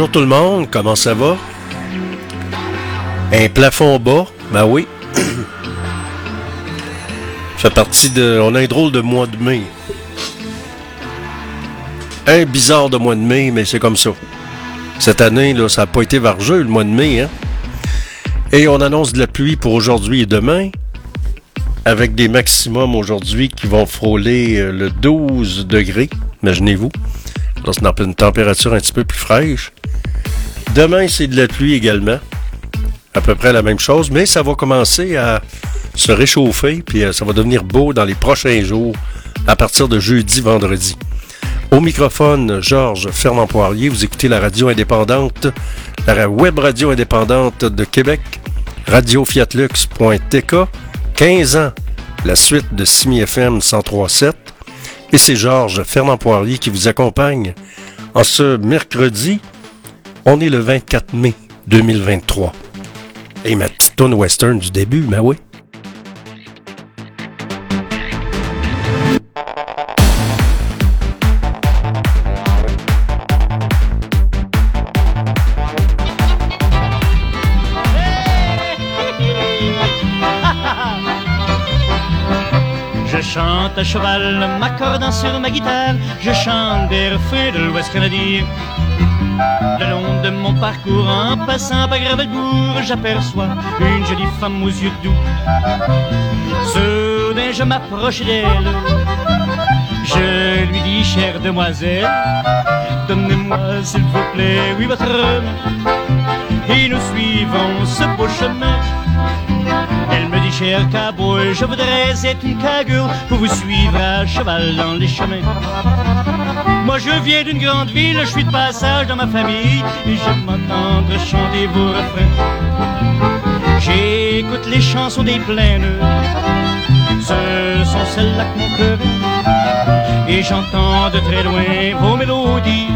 Bonjour tout le monde, comment ça va? Un plafond bas, ben oui. ça fait partie de. On a un drôle de mois de mai. Un bizarre de mois de mai, mais c'est comme ça. Cette année, là, ça n'a pas été vargeux le mois de mai, hein? Et on annonce de la pluie pour aujourd'hui et demain, avec des maximums aujourd'hui qui vont frôler euh, le 12 degrés, imaginez-vous. C'est une température un petit peu plus fraîche. Demain, c'est de la pluie également. À peu près la même chose, mais ça va commencer à se réchauffer, puis euh, ça va devenir beau dans les prochains jours, à partir de jeudi, vendredi. Au microphone, Georges Fernand Poirier, vous écoutez la radio indépendante, la web radio indépendante de Québec, radiofiatlux.tk, 15 ans, la suite de Simi FM 103.7. Et c'est Georges Fernand Poirier qui vous accompagne en ce mercredi. On est le 24 mai 2023. Et ma petite tone western du début, ben oui. à cheval, m'accordant sur ma guitare, je chante des refrains de l'Ouest canadien. Le long de mon parcours, en passant par Gravelbourg, j'aperçois une jolie femme aux yeux doux. Soudain, je m'approche d'elle. Je lui dis, chère demoiselle, donnez-moi s'il vous plaît, oui, votre main. Et nous suivons ce beau chemin elle me dit, cher cowboy, je voudrais être une cagoule pour vous suivre à cheval dans les chemins. Moi, je viens d'une grande ville, je suis de passage dans ma famille et j'aime m'entendre chanter vos refrains. J'écoute les chansons des plaines, ce sont celles-là que mon cœur et j'entends de très loin vos mélodies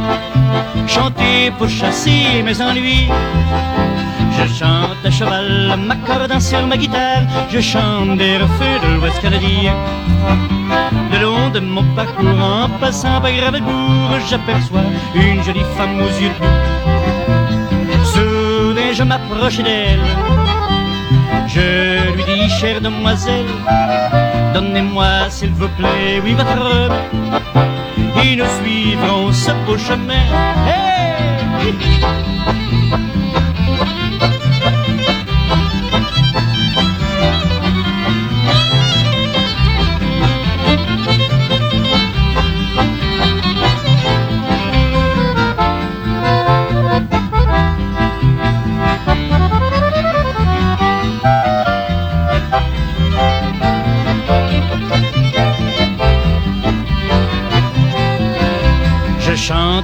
chanter pour chasser mes ennuis. Je chante à cheval, m'accordant sur ma guitare, je chante des refus de l'Ouest canadien. Le long de mon parcours, en passant par Gravelbourg, j'aperçois une jolie femme aux yeux doux. Soudain, je m'approche d'elle. Je lui dis, chère demoiselle, donnez-moi s'il vous plaît, oui, votre robe. Et nous suivrons ce beau chemin.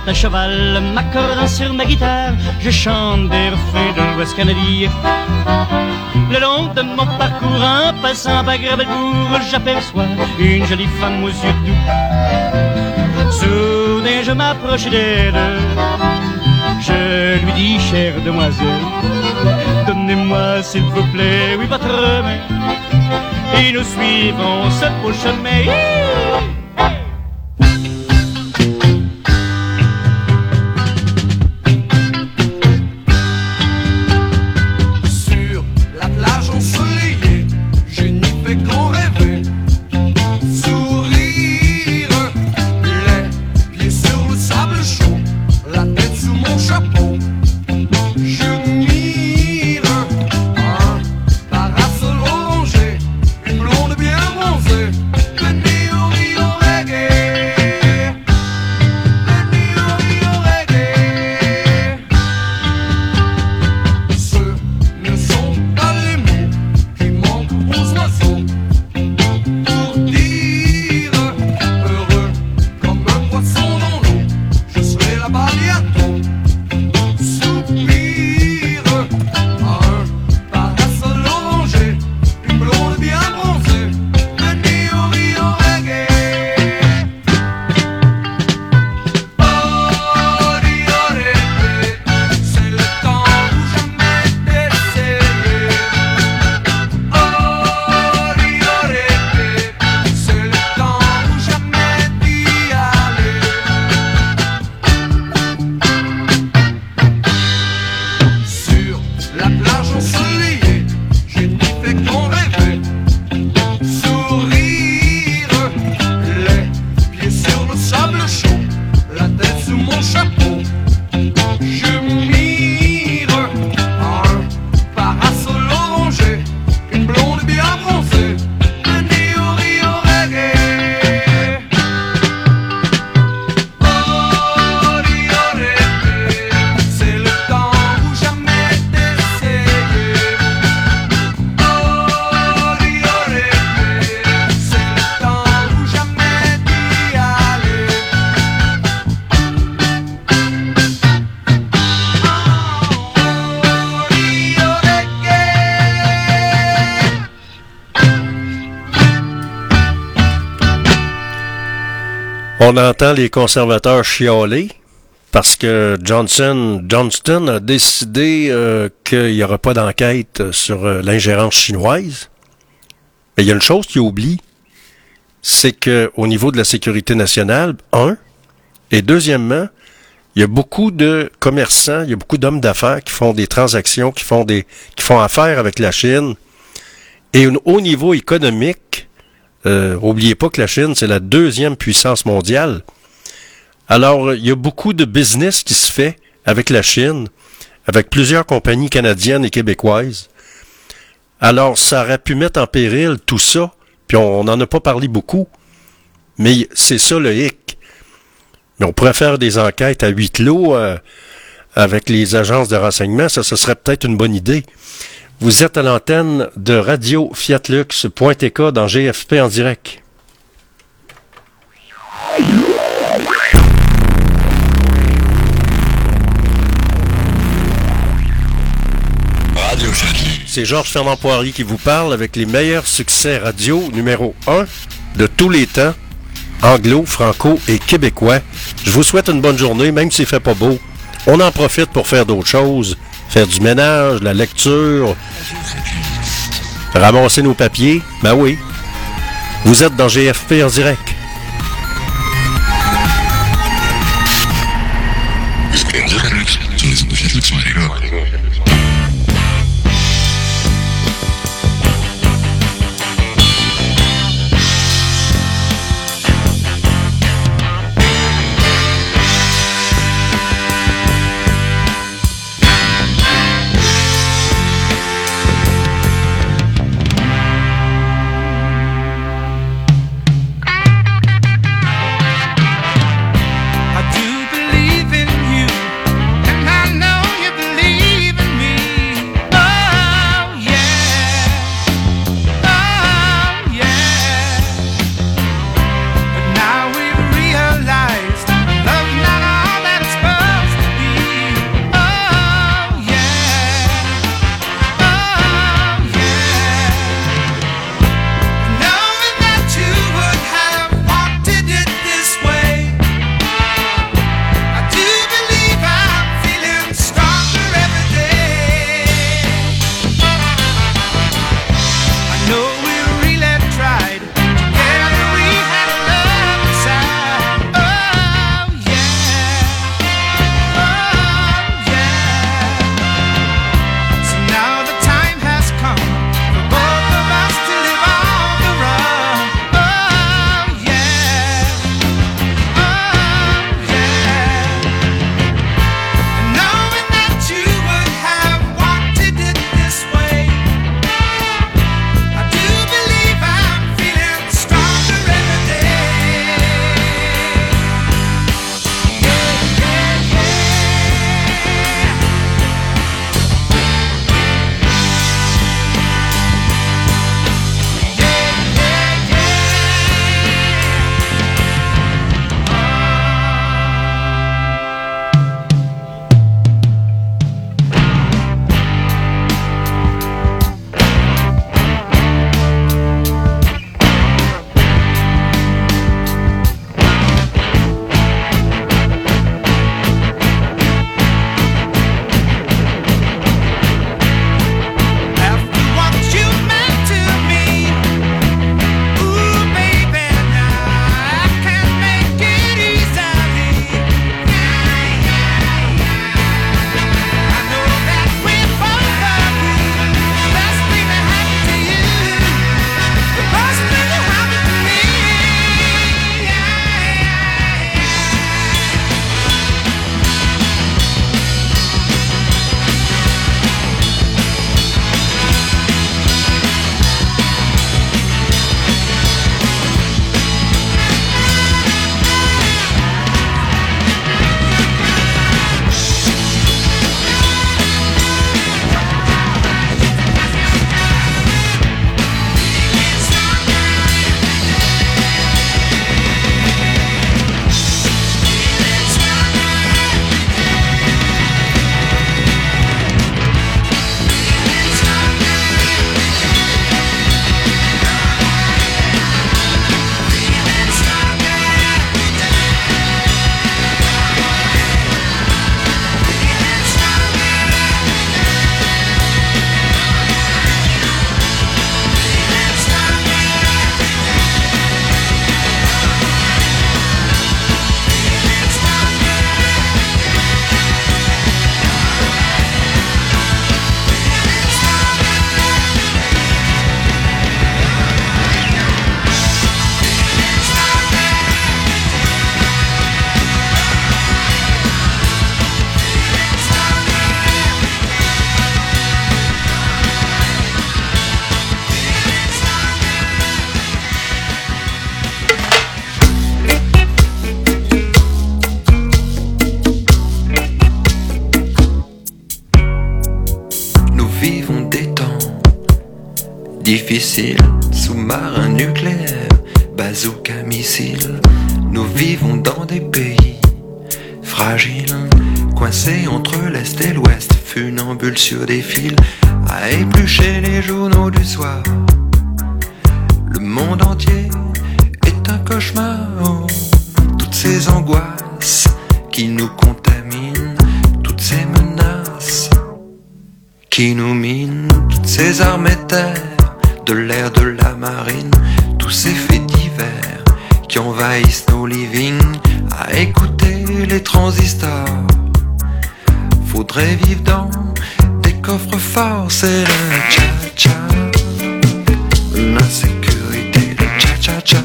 Chante à cheval, m'accordant sur ma guitare, je chante des refrains de l'Ouest canadien. Le long de mon parcours, en passant par Gravelbourg, j'aperçois une jolie femme aux yeux doux. Soudain, je m'approche d'elle, je lui dis, chère demoiselle, donnez-moi s'il vous plaît, oui, votre main, et nous suivons ce beau chemin. On entend les conservateurs chialer parce que Johnson, Johnston a décidé euh, qu'il n'y aura pas d'enquête sur euh, l'ingérence chinoise. Mais il y a une chose qu'il oublie, c'est qu'au niveau de la sécurité nationale, un, et deuxièmement, il y a beaucoup de commerçants, il y a beaucoup d'hommes d'affaires qui font des transactions, qui font des, qui font affaire avec la Chine. Et au niveau économique, euh, oubliez pas que la Chine, c'est la deuxième puissance mondiale. Alors, il y a beaucoup de business qui se fait avec la Chine, avec plusieurs compagnies canadiennes et québécoises. Alors, ça aurait pu mettre en péril tout ça, puis on n'en a pas parlé beaucoup, mais c'est ça le hic. Mais on pourrait faire des enquêtes à huit clos euh, avec les agences de renseignement, ça, ce serait peut-être une bonne idée. Vous êtes à l'antenne de Radio Fiatlux.tk dans GFP en direct. C'est Georges Fernand Poirier qui vous parle avec les meilleurs succès radio numéro 1 de tous les temps, anglo, franco et québécois. Je vous souhaite une bonne journée, même s'il fait pas beau. On en profite pour faire d'autres choses, faire du ménage, la lecture, ramasser nos papiers. Ben oui. Vous êtes dans GFP en direct. Sous-marin nucléaire, bazooka missile. Nous vivons dans des pays fragiles, coincés entre l'Est et l'Ouest, funambules sur des fils, à éplucher les journaux du soir. Le monde entier est un cauchemar, oh, toutes ces angoisses qui nous contaminent, toutes ces menaces qui nous minent, toutes ces armées terres, de l'air, de la marine, tous ces faits divers qui envahissent nos livings, à écouter les transistors. Faudrait vivre dans des coffres forts, c'est le cha-cha, l'insécurité, le cha-cha-cha,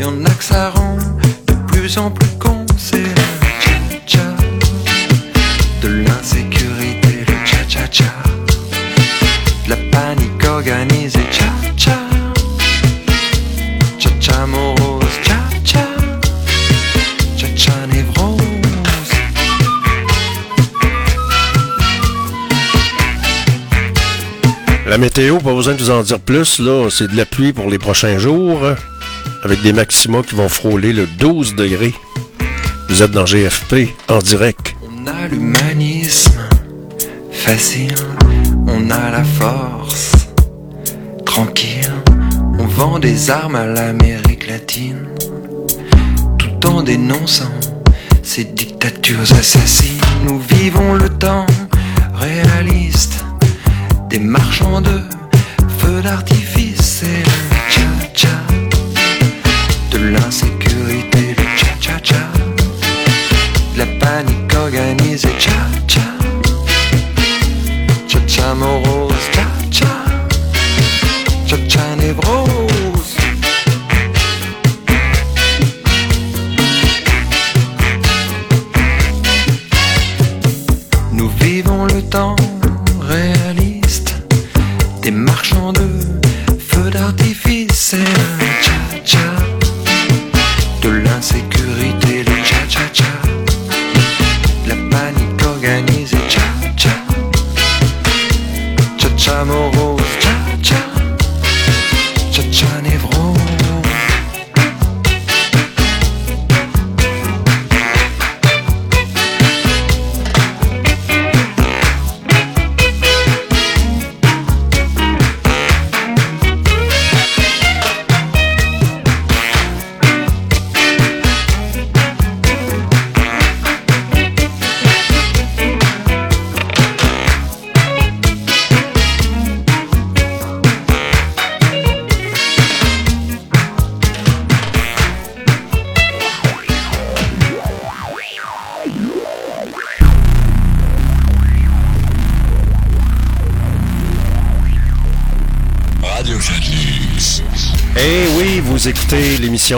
y en a que ça rend de plus en plus con. C'est le cha-cha, de l'insécurité, le cha-cha-cha, de la panique organisée, cha-cha. Cha-cha morose, cha-cha. Cha-cha névrose. La météo, pas besoin de vous en dire plus, là, c'est de la pluie pour les prochains jours, avec des maxima qui vont frôler le 12 degrés. Vous êtes dans GFP, en direct. On a l'humanisme facile On a la force tranquille On vend des armes à l'Amérique latine Tout en dénonçant ces dictatures assassines Nous vivons le temps réaliste Des marchands de feux d'artifice et panique organisée, cha cha, cha cha morose, cha cha, cha cha névrose. Nous vivons le temps réaliste des marchands de feux d'artifice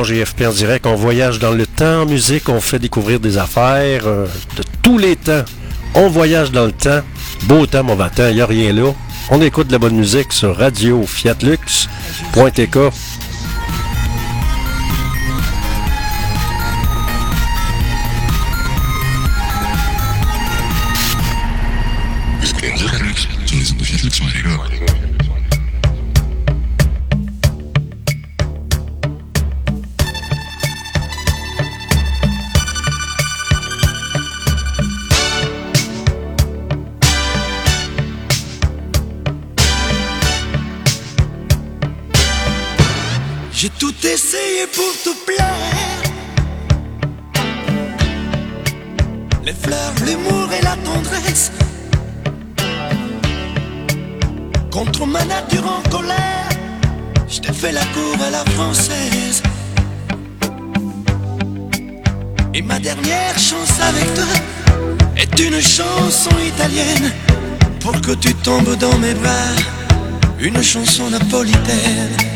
GFP en direct. On voyage dans le temps en musique, on fait découvrir des affaires euh, de tous les temps. On voyage dans le temps. Beau temps, mauvais temps, il n'y a rien là. On écoute de la bonne musique sur Radio Fiat pour te plaire. Les fleurs, l'humour et la tendresse. Contre ma nature en colère, je t'ai fait la cour à la française. Et ma dernière chance avec toi est une chanson italienne pour que tu tombes dans mes bras. Une chanson napolitaine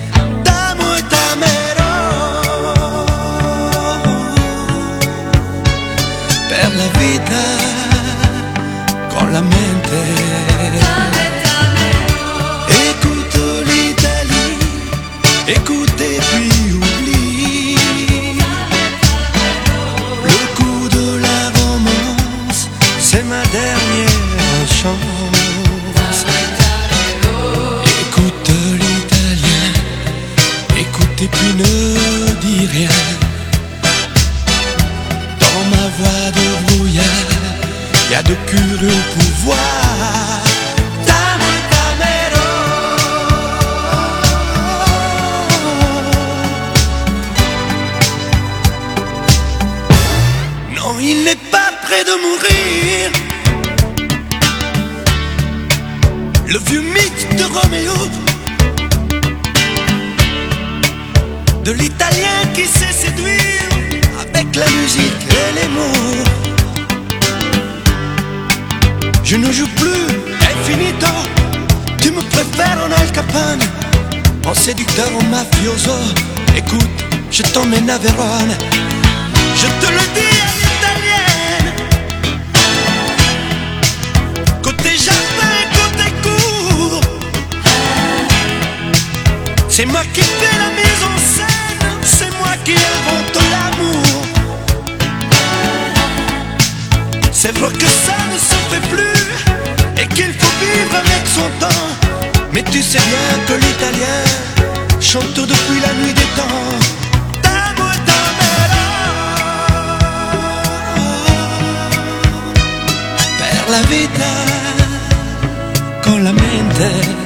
la vita con la mente. Écoute l'Italie, écoute et puis oublie. Le coup de la romance, c'est ma dernière chance. Écoute l'italien, écoute et puis ne dis rien. Dans ma voix de a de curieux pouvoirs. Non, il n'est pas près de mourir. Le vieux mythe de Roméo. De l'italien qui sait séduire avec la musique et les mots. Je ne joue plus, è finito. Tu me préfères en Al Capone, en séducteur, en mafioso. Écoute, je t'emmène à Vérone. Je te le dis à l'italienne. Côté jardin, côté cour. C'est moi qui fais la mise en scène. C'est moi qui invente C'est vrai que ça ne se fait plus et qu'il faut vivre avec son temps. Mais tu sais bien que l'italien chante depuis la nuit des temps. Per la vita con la mente.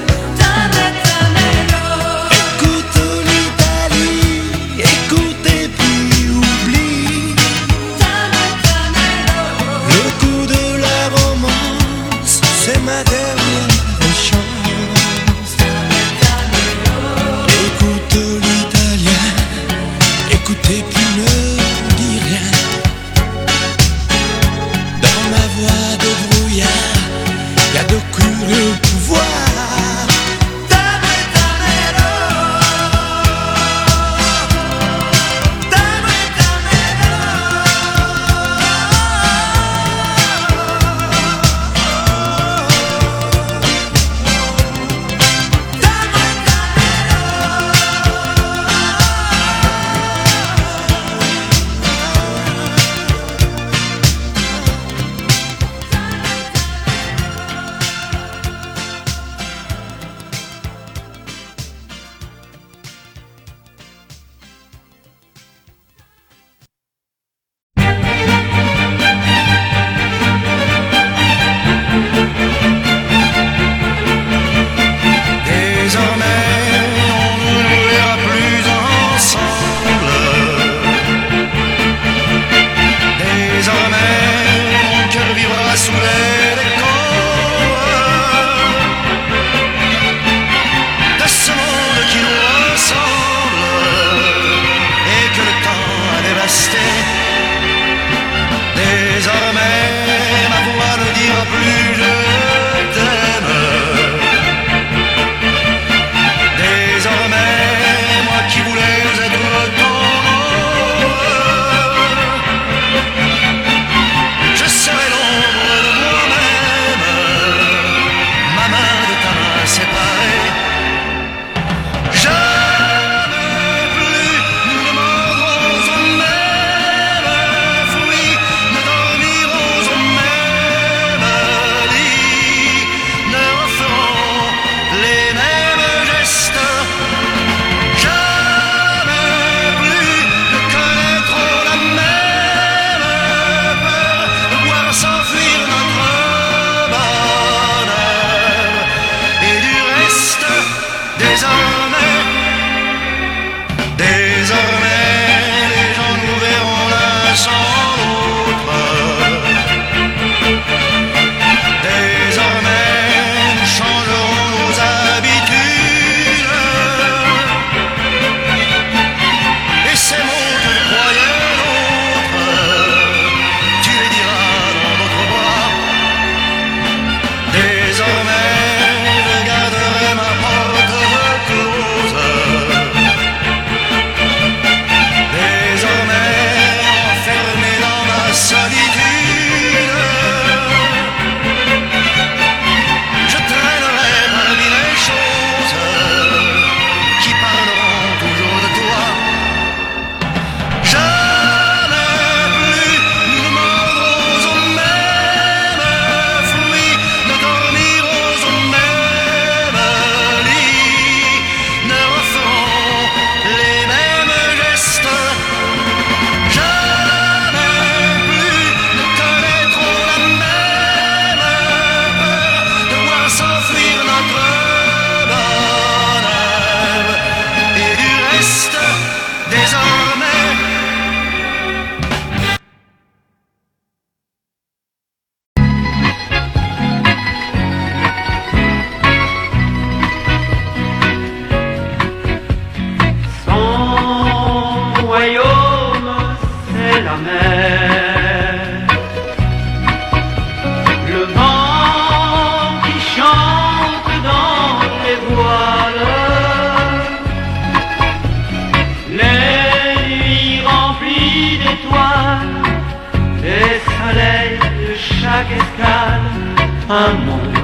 Un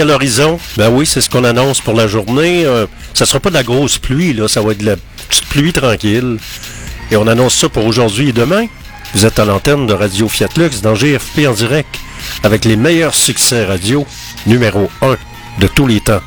à l'horizon. Ben oui, c'est ce qu'on annonce pour la journée. Euh, ça sera pas de la grosse pluie, là. Ça va être de la petite pluie tranquille. Et on annonce ça pour aujourd'hui et demain. Vous êtes à l'antenne de Radio Fiat Lux dans GFP en direct avec les meilleurs succès radio numéro 1 de tous les temps.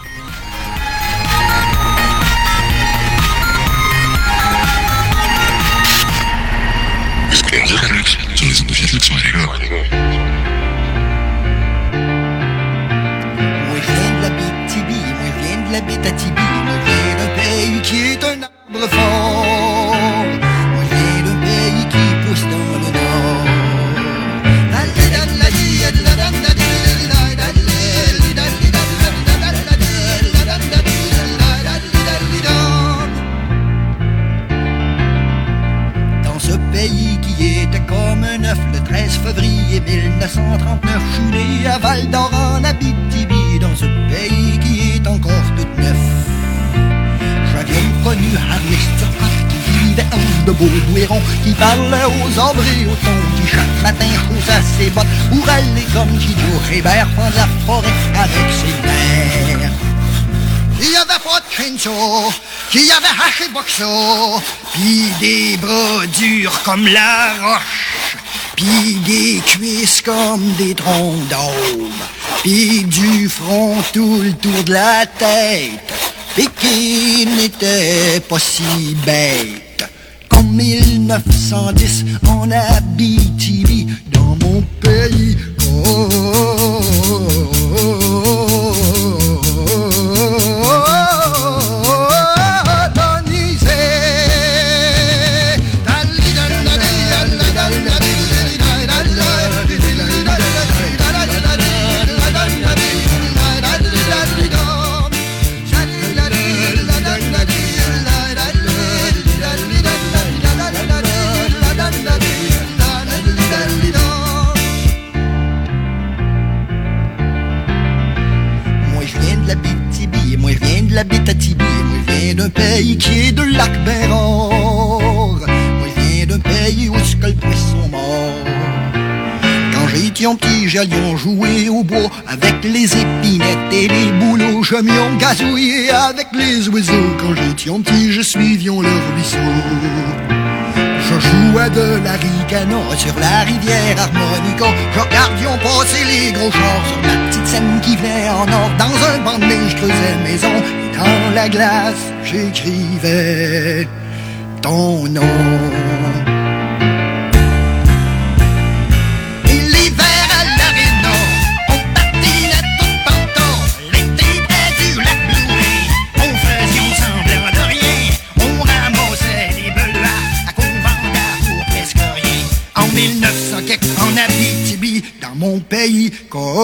Bétatibi, moi je viens d'un pays qui est un arbre fort. Viens d'un pays qui pousse dans le nord. Dans ce pays qui était comme un œuf le 13 février 1939, je suis né à Val d'Or en Abitibi, dans ce pays qui est encore Qui vivait de Baudouiron, qui parlait aux arbres et aux tons, qui chaque matin chaussa ses bottes pour aller comme Guido Hébert prendre la forêt avec ses mères. Il y avait pas de crincho, qui avait haché boxo, puis des bras durs comme la roche, puis des cuisses comme des troncs d'ombre, puis du front tout le tour de la tête, puis qui n'était pas si bête. Qu'en 1910, en Abitibi, dans mon pays, colonisé. Moi je viens d'un pays où ce que le poisson. Quand j'étais un petit, j'allions jouer au bois avec les épinettes et les bouleaux. Je m'y gazouillé avec les oiseaux. Quand j'étais un petit, je suivions le ruisseau. Je jouais de la sur la rivière harmonica. Je regardions passer les gros chars sur la petite scène qui venait en or. Dans un banc de neige, je creusais maison. Et dans la glace, j'écrivais ton nom. go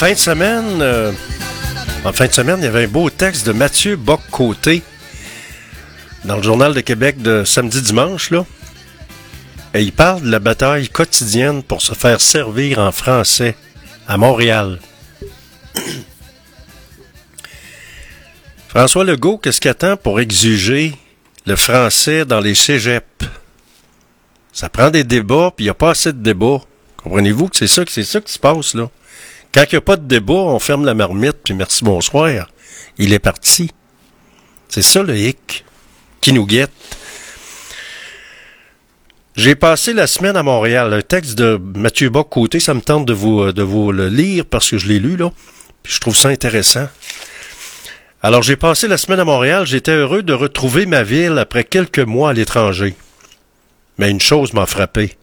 fin de semaine, euh, en fin de semaine, il y avait un beau texte de Mathieu Bock-Côté dans le Journal de Québec de samedi-dimanche, là. Et il parle de la bataille quotidienne pour se faire servir en français à Montréal. François Legault, qu'est-ce qu'il attend pour exiger le français dans les cégeps? Ça prend des débats, puis il n'y a pas assez de débats. Comprenez-vous que c'est ça, que c'est ça qui se passe, là? Quand il n'y a pas de débat, on ferme la marmite, puis merci, bonsoir. Il est parti. C'est ça le hic qui nous guette. J'ai passé la semaine à Montréal. Un texte de Mathieu Bock-Côté, ça me tente de vous, de vous le lire parce que je l'ai lu, là. Puis je trouve ça intéressant. Alors, j'ai passé la semaine à Montréal. J'étais heureux de retrouver ma ville après quelques mois à l'étranger. Mais une chose m'a frappé.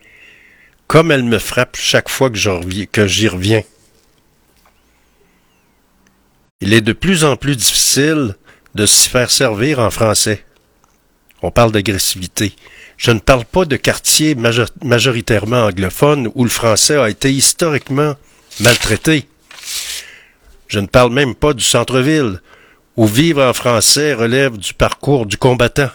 Comme elle me frappe chaque fois que j'y reviens. Il est de plus en plus difficile de s'y faire servir en français. On parle d'agressivité. Je ne parle pas de quartiers majo- majoritairement anglophones où le français a été historiquement maltraité. Je ne parle même pas du centre-ville, où vivre en français relève du parcours du combattant.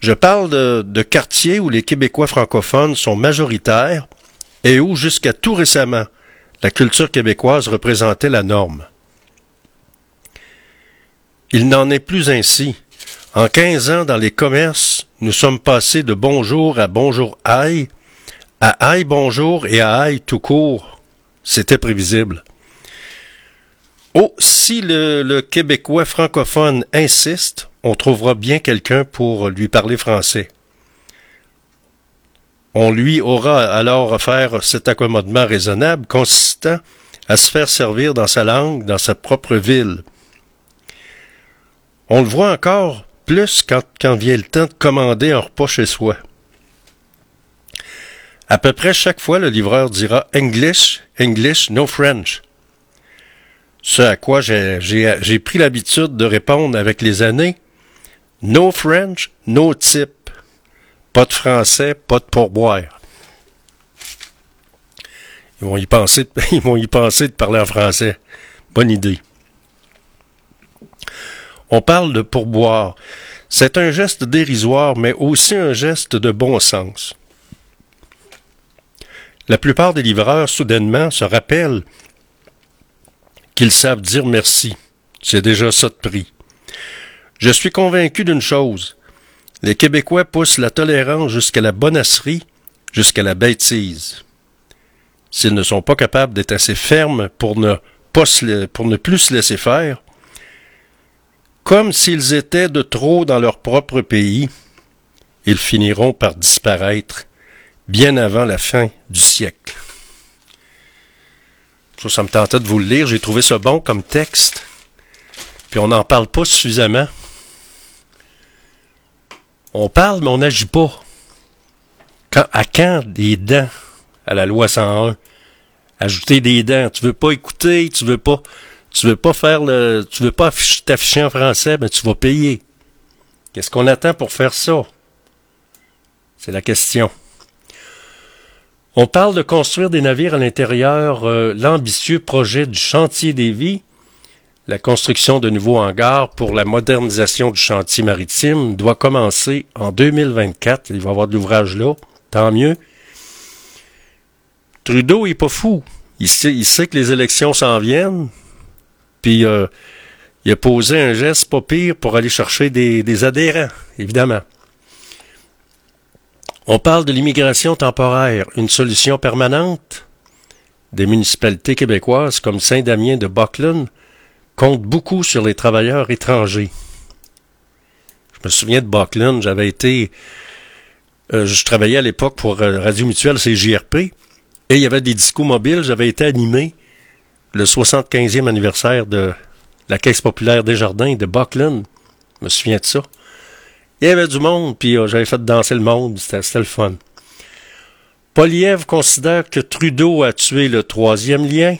Je parle de, de quartiers où les Québécois francophones sont majoritaires et où, jusqu'à tout récemment, la culture québécoise représentait la norme. Il n'en est plus ainsi. En 15 ans, dans les commerces, nous sommes passés de bonjour à bonjour aïe, à aïe bonjour et à aïe tout court. C'était prévisible. Oh, si le, le Québécois francophone insiste, on trouvera bien quelqu'un pour lui parler français. On lui aura alors offert cet accommodement raisonnable consistant à se faire servir dans sa langue, dans sa propre ville. On le voit encore plus quand, quand vient le temps de commander un repas chez soi. À peu près chaque fois, le livreur dira English, English, no French. Ce à quoi j'ai- pris l'habitude de répondre avec les années No French, no tip. Pas de français, pas de pourboire. Ils vont y penser, de parler en français. Bonne idée. On parle de pourboire. C'est un geste dérisoire, mais aussi un geste de bon sens. La plupart des livreurs, soudainement, se rappellent qu'ils savent dire merci. C'est déjà ça de prix. Je suis convaincu d'une chose. Les Québécois poussent la tolérance jusqu'à la bonasserie, jusqu'à la bêtise. S'ils ne sont pas capables d'être assez fermes pour ne, pour ne plus se laisser faire, comme s'ils étaient de trop dans leur propre pays, ils finiront par disparaître bien avant la fin du siècle. Ça, ça me tentait de vous le lire. J'ai trouvé ça bon comme texte. Puis on n'en parle pas suffisamment. On parle, mais on n'agit pas. Quand, à quand des dents? À la loi 101? Ajouter des dents. Tu veux pas écouter, tu veux pas, tu veux pas faire le, tu veux pas afficher- t'afficher en français, mais tu vas payer. Qu'est-ce qu'on attend pour faire ça? C'est la question. On parle de construire des navires à l'intérieur, euh, l'ambitieux projet du chantier des vies, la construction de nouveaux hangars pour la modernisation du chantier maritime doit commencer en 2024. Il va y avoir de l'ouvrage là, tant mieux. Trudeau est pas fou. Il sait, que les élections s'en viennent, puis euh, il a posé un geste pas pire pour aller chercher des, des adhérents, évidemment. On parle de l'immigration temporaire, une solution permanente? Des municipalités québécoises comme Saint-Damien de Buckland comptent beaucoup sur les travailleurs étrangers. Je me souviens de Buckland, j'avais été... euh, je travaillais à l'époque pour euh, Radio Mutuelle CJRP, et il y avait des discours mobiles, j'avais été animé le 75e anniversaire de la Caisse populaire des Jardins de Buckland. Je me souviens de ça. Il y avait du monde, puis euh, j'avais fait danser le monde, c'était le fun. Poliev considère que Trudeau a tué le troisième lien.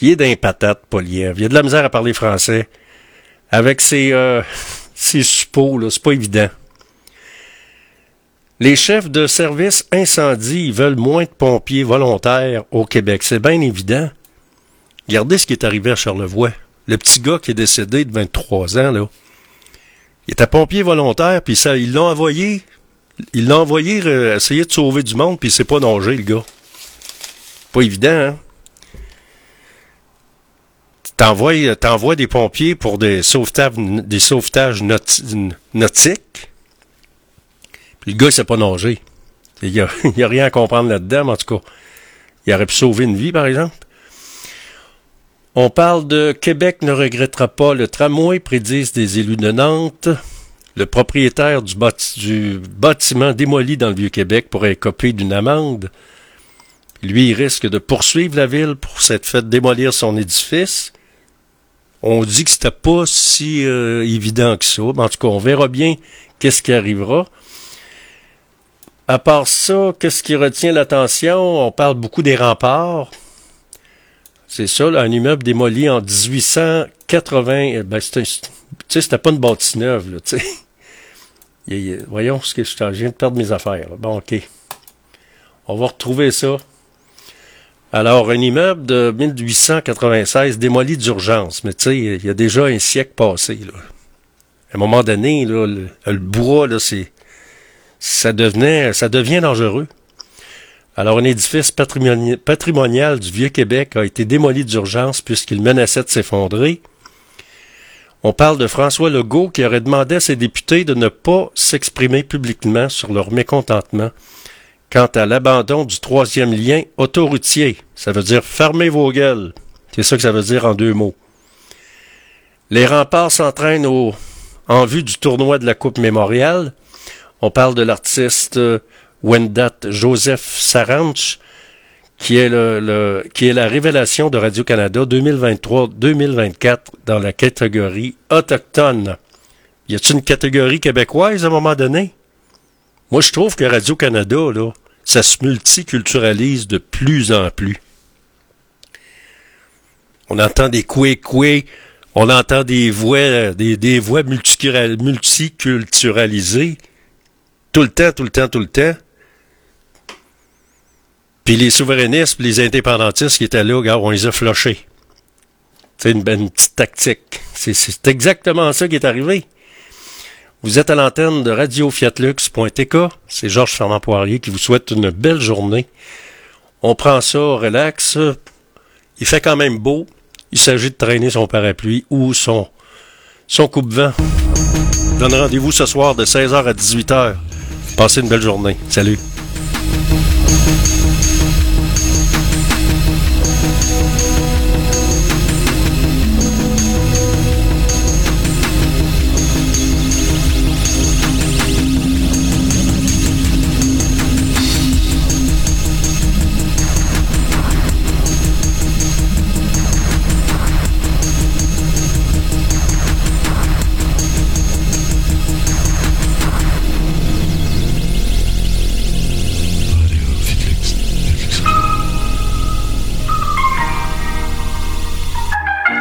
Il est d'un patate, Poliev. Il a de la misère à parler français. Avec ses, euh, ses suppôts, là, c'est pas évident. Les chefs de service incendie veulent moins de pompiers volontaires au Québec. C'est bien évident. Regardez ce qui est arrivé à Charlevoix. Le petit gars qui est décédé de 23 ans, là. Il était pompier volontaire, puis ça, ils l'ont envoyé. Ils l'ont envoyé euh, essayer de sauver du monde, puis il s'est pas nager, le gars. Pas évident, hein? T'envoies, t'envoies des pompiers pour des sauvetages, des sauvetages nauti- nautiques, puis le gars, il sait pas nager. Il y a, a rien à comprendre là-dedans, mais en tout cas, il aurait pu sauver une vie, par exemple. On parle de Québec ne regrettera pas le tramway, prédisent des élus de Nantes. Le propriétaire du, du bâtiment démoli dans le Vieux-Québec pourrait écoper d'une amende. Lui, il risque de poursuivre la ville pour s'être fait démolir son édifice. On dit que c'était pas si euh, évident que ça. Mais en tout cas, on verra bien qu'est-ce qui arrivera. À part ça, qu'est-ce qui retient l'attention? On parle beaucoup des remparts. C'est ça, un immeuble démoli en 1880. eh Ben, c'était, pas une bâtisse neuve, là, tu sais. Voyons, ce que je, viens de perdre mes affaires. Bon, OK. On va retrouver ça. Alors, un immeuble de 1896 démoli d'urgence. Mais tu sais, il y a déjà un siècle passé. À un moment donné, le, bois, ça devenait, ça devient dangereux. Alors, un édifice patrimoni- patrimonial du Vieux-Québec a été démoli d'urgence puisqu'il menaçait de s'effondrer. On parle de François Legault qui aurait demandé à ses députés de ne pas s'exprimer publiquement sur leur mécontentement quant à l'abandon du troisième lien autoroutier. Ça veut dire fermez vos gueules. C'est ça que ça veut dire en deux mots. Les remparts s'entraînent au, en vue du tournoi de la Coupe mémoriale. On parle de l'artiste euh, Wendat Joseph Saranch, qui est, le, qui est la révélation de Radio-Canada 2023-2024 dans la catégorie autochtone. Y a-t-il une catégorie québécoise à un moment donné? Moi, je trouve que Radio-Canada, là, ça se multiculturalise de plus en plus. On entend des coué-coué, on entend des voix, des, des voix multiculturalisées tout le temps, tout le temps, tout le temps. Puis les souverainistes, les indépendantistes qui étaient là, on les a flushés. C'est une, une petite tactique. C'est exactement ça qui est arrivé. Vous êtes à l'antenne de Radio Fiatlux.tk. C'est Georges Fernand Poirier qui vous souhaite une belle journée. On prend ça relax. Il fait quand même beau. Il s'agit de traîner son parapluie ou son, son coupe-vent. Donne rendez-vous ce soir de 16h à 18h. Passez une belle journée. Salut.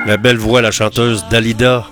La belle voix, la chanteuse Dalida.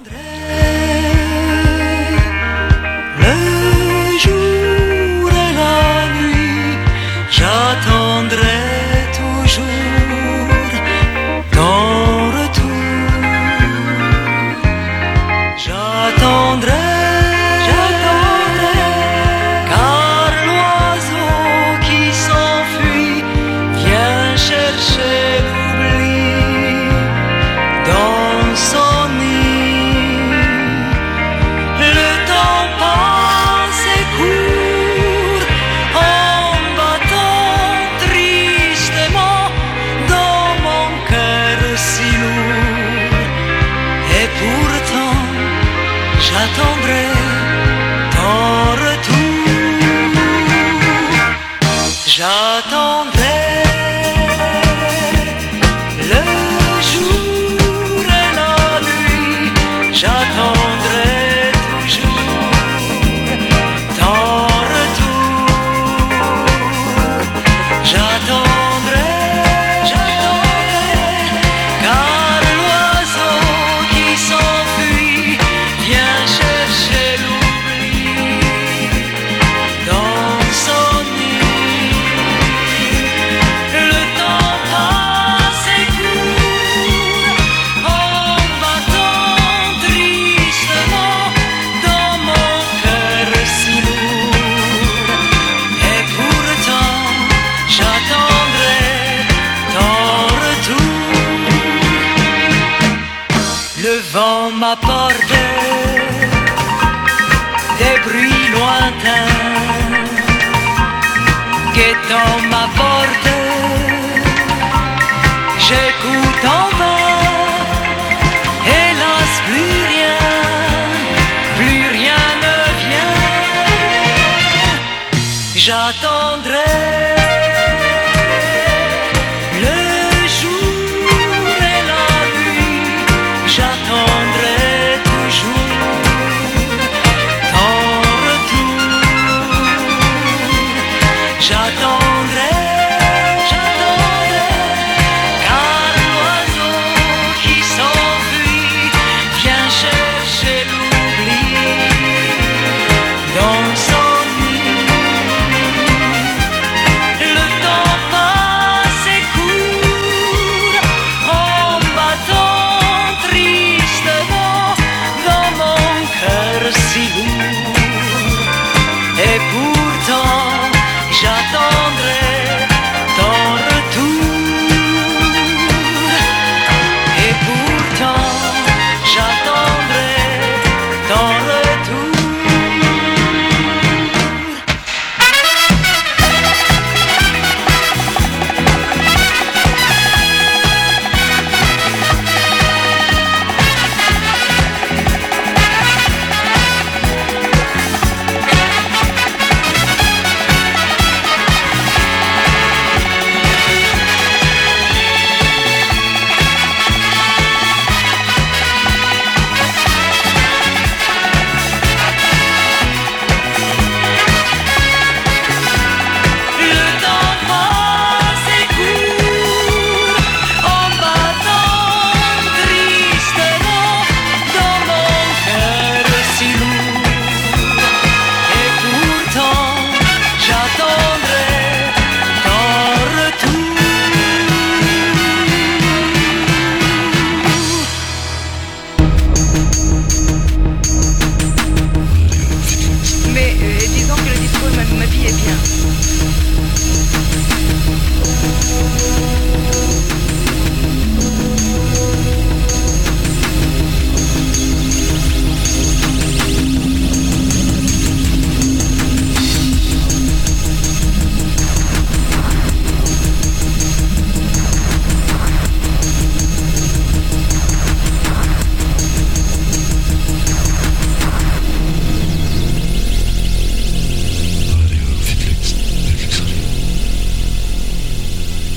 Des bruits lointains guettant ma porte. J'écoute